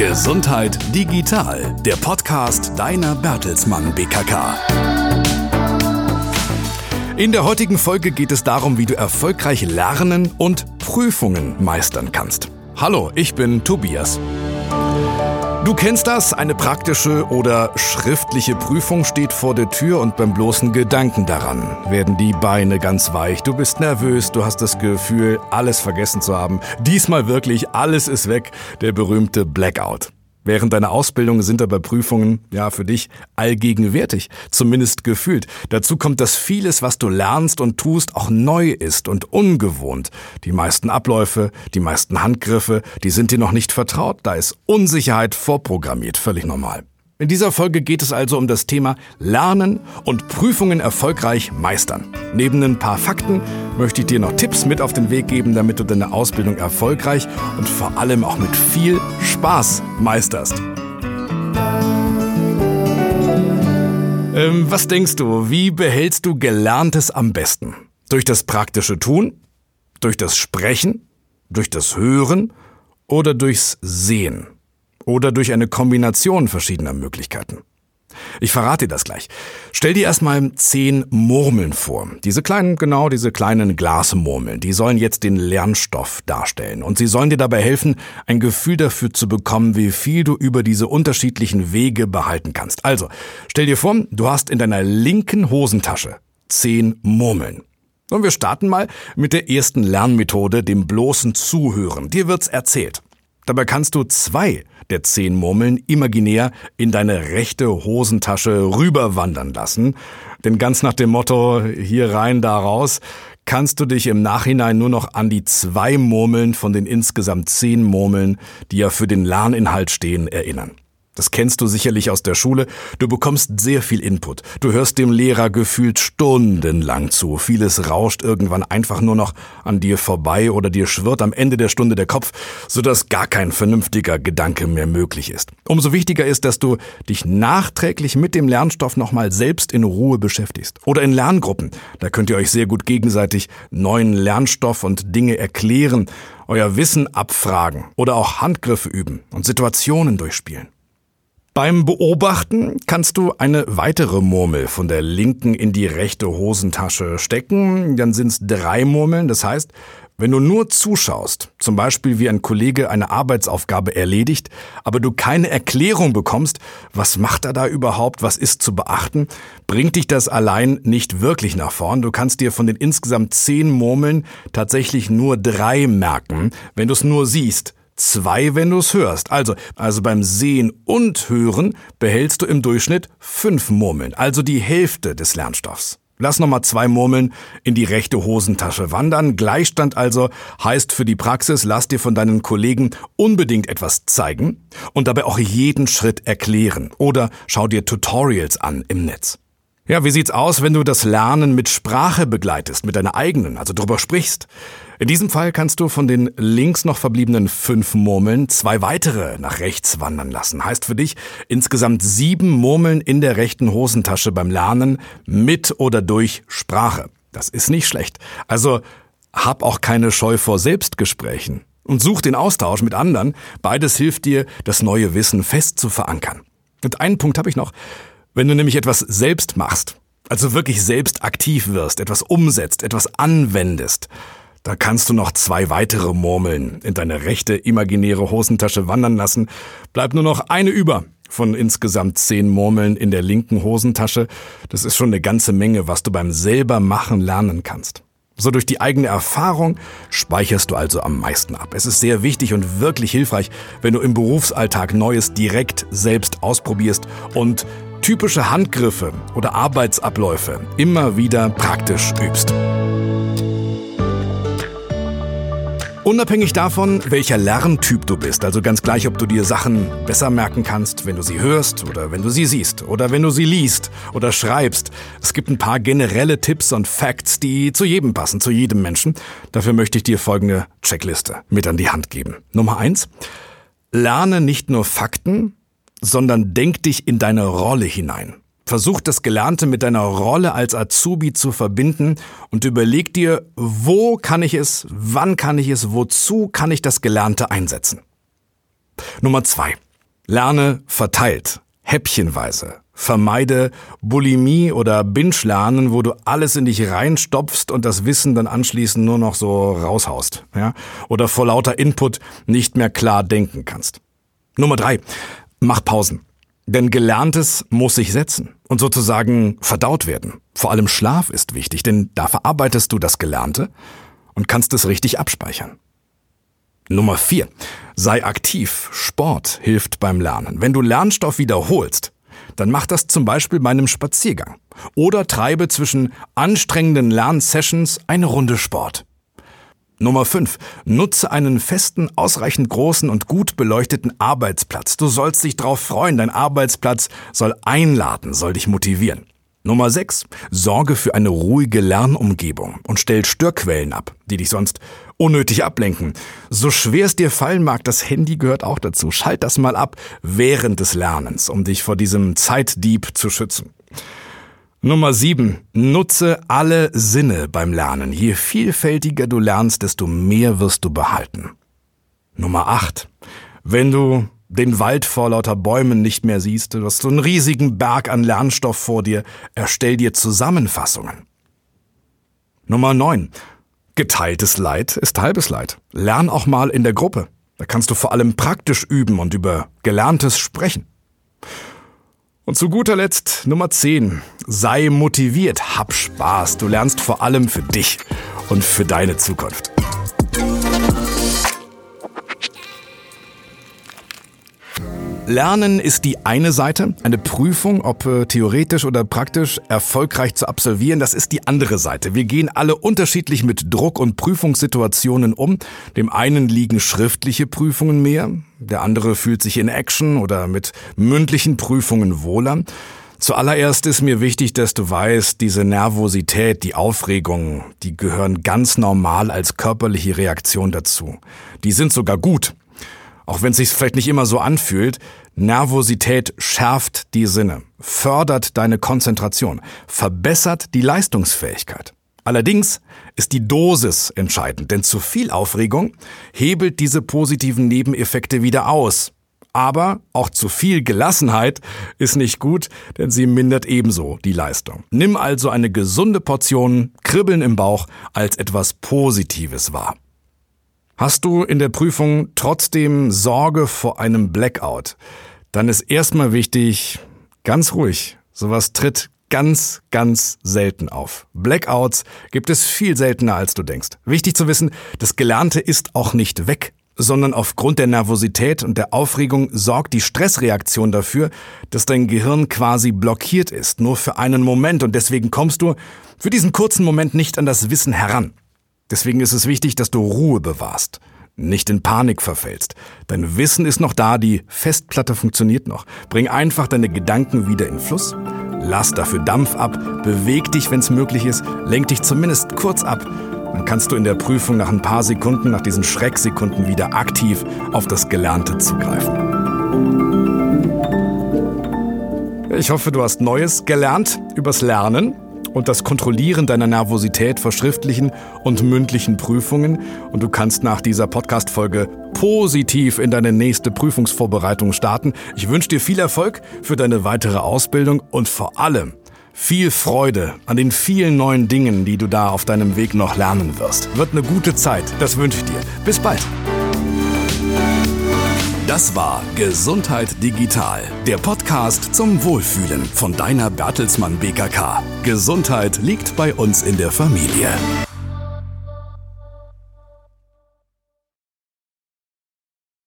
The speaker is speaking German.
Gesundheit digital, der Podcast deiner Bertelsmann BKK. In der heutigen Folge geht es darum, wie du erfolgreich lernen und Prüfungen meistern kannst. Hallo, ich bin Tobias. Du kennst das, eine praktische oder schriftliche Prüfung steht vor der Tür und beim bloßen Gedanken daran werden die Beine ganz weich. Du bist nervös, du hast das Gefühl, alles vergessen zu haben. Diesmal wirklich, alles ist weg, der berühmte Blackout. Während deiner Ausbildung sind aber Prüfungen, ja, für dich allgegenwärtig, zumindest gefühlt. Dazu kommt, dass vieles, was du lernst und tust, auch neu ist und ungewohnt. Die meisten Abläufe, die meisten Handgriffe, die sind dir noch nicht vertraut. Da ist Unsicherheit vorprogrammiert, völlig normal. In dieser Folge geht es also um das Thema Lernen und Prüfungen erfolgreich meistern. Neben ein paar Fakten möchte ich dir noch Tipps mit auf den Weg geben, damit du deine Ausbildung erfolgreich und vor allem auch mit viel Spaß meisterst. Ähm, was denkst du, wie behältst du Gelerntes am besten? Durch das praktische Tun? Durch das Sprechen? Durch das Hören? Oder durchs Sehen? Oder durch eine Kombination verschiedener Möglichkeiten. Ich verrate dir das gleich. Stell dir erstmal zehn Murmeln vor. Diese kleinen, genau diese kleinen Glasmurmeln, die sollen jetzt den Lernstoff darstellen. Und sie sollen dir dabei helfen, ein Gefühl dafür zu bekommen, wie viel du über diese unterschiedlichen Wege behalten kannst. Also, stell dir vor, du hast in deiner linken Hosentasche zehn Murmeln. Und wir starten mal mit der ersten Lernmethode, dem bloßen Zuhören. Dir wird's erzählt. Dabei kannst du zwei der zehn Murmeln imaginär in deine rechte Hosentasche rüberwandern lassen. Denn ganz nach dem Motto hier rein, da raus, kannst du dich im Nachhinein nur noch an die zwei Murmeln von den insgesamt zehn Murmeln, die ja für den Lerninhalt stehen, erinnern. Das kennst du sicherlich aus der Schule. Du bekommst sehr viel Input. Du hörst dem Lehrer gefühlt stundenlang zu. Vieles rauscht irgendwann einfach nur noch an dir vorbei oder dir schwirrt am Ende der Stunde der Kopf, sodass gar kein vernünftiger Gedanke mehr möglich ist. Umso wichtiger ist, dass du dich nachträglich mit dem Lernstoff nochmal selbst in Ruhe beschäftigst. Oder in Lerngruppen. Da könnt ihr euch sehr gut gegenseitig neuen Lernstoff und Dinge erklären, euer Wissen abfragen oder auch Handgriffe üben und Situationen durchspielen. Beim Beobachten kannst du eine weitere Murmel von der linken in die rechte Hosentasche stecken. Dann sind es drei Murmeln. Das heißt, wenn du nur zuschaust, zum Beispiel wie ein Kollege eine Arbeitsaufgabe erledigt, aber du keine Erklärung bekommst, was macht er da überhaupt, was ist zu beachten, bringt dich das allein nicht wirklich nach vorn. Du kannst dir von den insgesamt zehn Murmeln tatsächlich nur drei merken, wenn du es nur siehst zwei, wenn du es hörst. Also, also beim Sehen und Hören behältst du im Durchschnitt fünf Murmeln, also die Hälfte des Lernstoffs. Lass nochmal zwei Murmeln in die rechte Hosentasche wandern. Gleichstand also heißt für die Praxis, lass dir von deinen Kollegen unbedingt etwas zeigen und dabei auch jeden Schritt erklären oder schau dir Tutorials an im Netz. Ja, wie sieht's aus, wenn du das Lernen mit Sprache begleitest, mit deiner eigenen, also drüber sprichst? In diesem Fall kannst du von den links noch verbliebenen fünf Murmeln zwei weitere nach rechts wandern lassen. Heißt für dich insgesamt sieben Murmeln in der rechten Hosentasche beim Lernen mit oder durch Sprache. Das ist nicht schlecht. Also hab auch keine Scheu vor Selbstgesprächen und such den Austausch mit anderen. Beides hilft dir, das neue Wissen fest zu verankern. Und einen Punkt habe ich noch. Wenn du nämlich etwas selbst machst, also wirklich selbst aktiv wirst, etwas umsetzt, etwas anwendest, da kannst du noch zwei weitere Murmeln in deine rechte imaginäre Hosentasche wandern lassen. Bleibt nur noch eine über von insgesamt zehn Murmeln in der linken Hosentasche. Das ist schon eine ganze Menge, was du beim selber machen lernen kannst. So durch die eigene Erfahrung speicherst du also am meisten ab. Es ist sehr wichtig und wirklich hilfreich, wenn du im Berufsalltag Neues direkt selbst ausprobierst und typische Handgriffe oder Arbeitsabläufe immer wieder praktisch übst. Unabhängig davon, welcher Lerntyp du bist, also ganz gleich, ob du dir Sachen besser merken kannst, wenn du sie hörst oder wenn du sie siehst oder wenn du sie liest oder schreibst. Es gibt ein paar generelle Tipps und Facts, die zu jedem passen, zu jedem Menschen. Dafür möchte ich dir folgende Checkliste mit an die Hand geben. Nummer eins. Lerne nicht nur Fakten, sondern denk dich in deine Rolle hinein. Versuch das Gelernte mit deiner Rolle als Azubi zu verbinden und überleg dir, wo kann ich es, wann kann ich es, wozu kann ich das Gelernte einsetzen. Nummer zwei. Lerne verteilt, häppchenweise. Vermeide Bulimie oder Binge-Lernen, wo du alles in dich reinstopfst und das Wissen dann anschließend nur noch so raushaust. Ja? Oder vor lauter Input nicht mehr klar denken kannst. Nummer drei. Mach Pausen. Denn Gelerntes muss sich setzen und sozusagen verdaut werden. Vor allem Schlaf ist wichtig, denn da verarbeitest du das Gelernte und kannst es richtig abspeichern. Nummer vier: Sei aktiv. Sport hilft beim Lernen. Wenn du Lernstoff wiederholst, dann mach das zum Beispiel bei einem Spaziergang. Oder treibe zwischen anstrengenden Lernsessions eine Runde Sport. Nummer 5. Nutze einen festen, ausreichend großen und gut beleuchteten Arbeitsplatz. Du sollst dich darauf freuen. Dein Arbeitsplatz soll einladen, soll dich motivieren. Nummer 6. Sorge für eine ruhige Lernumgebung und stell Störquellen ab, die dich sonst unnötig ablenken. So schwer es dir fallen mag, das Handy gehört auch dazu. Schalt das mal ab während des Lernens, um dich vor diesem Zeitdieb zu schützen. Nummer 7. Nutze alle Sinne beim Lernen. Je vielfältiger du lernst, desto mehr wirst du behalten. Nummer 8. Wenn du den Wald vor lauter Bäumen nicht mehr siehst, du hast so einen riesigen Berg an Lernstoff vor dir, erstell dir Zusammenfassungen. Nummer 9. Geteiltes Leid ist halbes Leid. Lern auch mal in der Gruppe. Da kannst du vor allem praktisch üben und über Gelerntes sprechen. Und zu guter Letzt Nummer 10. Sei motiviert, hab Spaß. Du lernst vor allem für dich und für deine Zukunft. Lernen ist die eine Seite, eine Prüfung, ob äh, theoretisch oder praktisch erfolgreich zu absolvieren, das ist die andere Seite. Wir gehen alle unterschiedlich mit Druck und Prüfungssituationen um. Dem einen liegen schriftliche Prüfungen mehr, der andere fühlt sich in Action oder mit mündlichen Prüfungen wohler. Zuallererst ist mir wichtig, dass du weißt, diese Nervosität, die Aufregung, die gehören ganz normal als körperliche Reaktion dazu. Die sind sogar gut. Auch wenn es sich vielleicht nicht immer so anfühlt, Nervosität schärft die Sinne, fördert deine Konzentration, verbessert die Leistungsfähigkeit. Allerdings ist die Dosis entscheidend, denn zu viel Aufregung hebelt diese positiven Nebeneffekte wieder aus. Aber auch zu viel Gelassenheit ist nicht gut, denn sie mindert ebenso die Leistung. Nimm also eine gesunde Portion Kribbeln im Bauch als etwas Positives wahr. Hast du in der Prüfung trotzdem Sorge vor einem Blackout? Dann ist erstmal wichtig, ganz ruhig. Sowas tritt ganz, ganz selten auf. Blackouts gibt es viel seltener, als du denkst. Wichtig zu wissen, das Gelernte ist auch nicht weg, sondern aufgrund der Nervosität und der Aufregung sorgt die Stressreaktion dafür, dass dein Gehirn quasi blockiert ist, nur für einen Moment und deswegen kommst du für diesen kurzen Moment nicht an das Wissen heran. Deswegen ist es wichtig, dass du Ruhe bewahrst, nicht in Panik verfällst. Dein Wissen ist noch da, die Festplatte funktioniert noch. Bring einfach deine Gedanken wieder in Fluss, lass dafür Dampf ab, beweg dich, wenn es möglich ist, lenk dich zumindest kurz ab. Dann kannst du in der Prüfung nach ein paar Sekunden, nach diesen Schrecksekunden wieder aktiv auf das Gelernte zugreifen. Ich hoffe, du hast Neues gelernt übers Lernen und das Kontrollieren deiner Nervosität vor schriftlichen und mündlichen Prüfungen. Und du kannst nach dieser Podcast-Folge positiv in deine nächste Prüfungsvorbereitung starten. Ich wünsche dir viel Erfolg für deine weitere Ausbildung und vor allem viel Freude an den vielen neuen Dingen, die du da auf deinem Weg noch lernen wirst. Wird eine gute Zeit, das wünsche ich dir. Bis bald. Das war Gesundheit Digital, der Podcast zum Wohlfühlen von deiner Bertelsmann BKK. Gesundheit liegt bei uns in der Familie.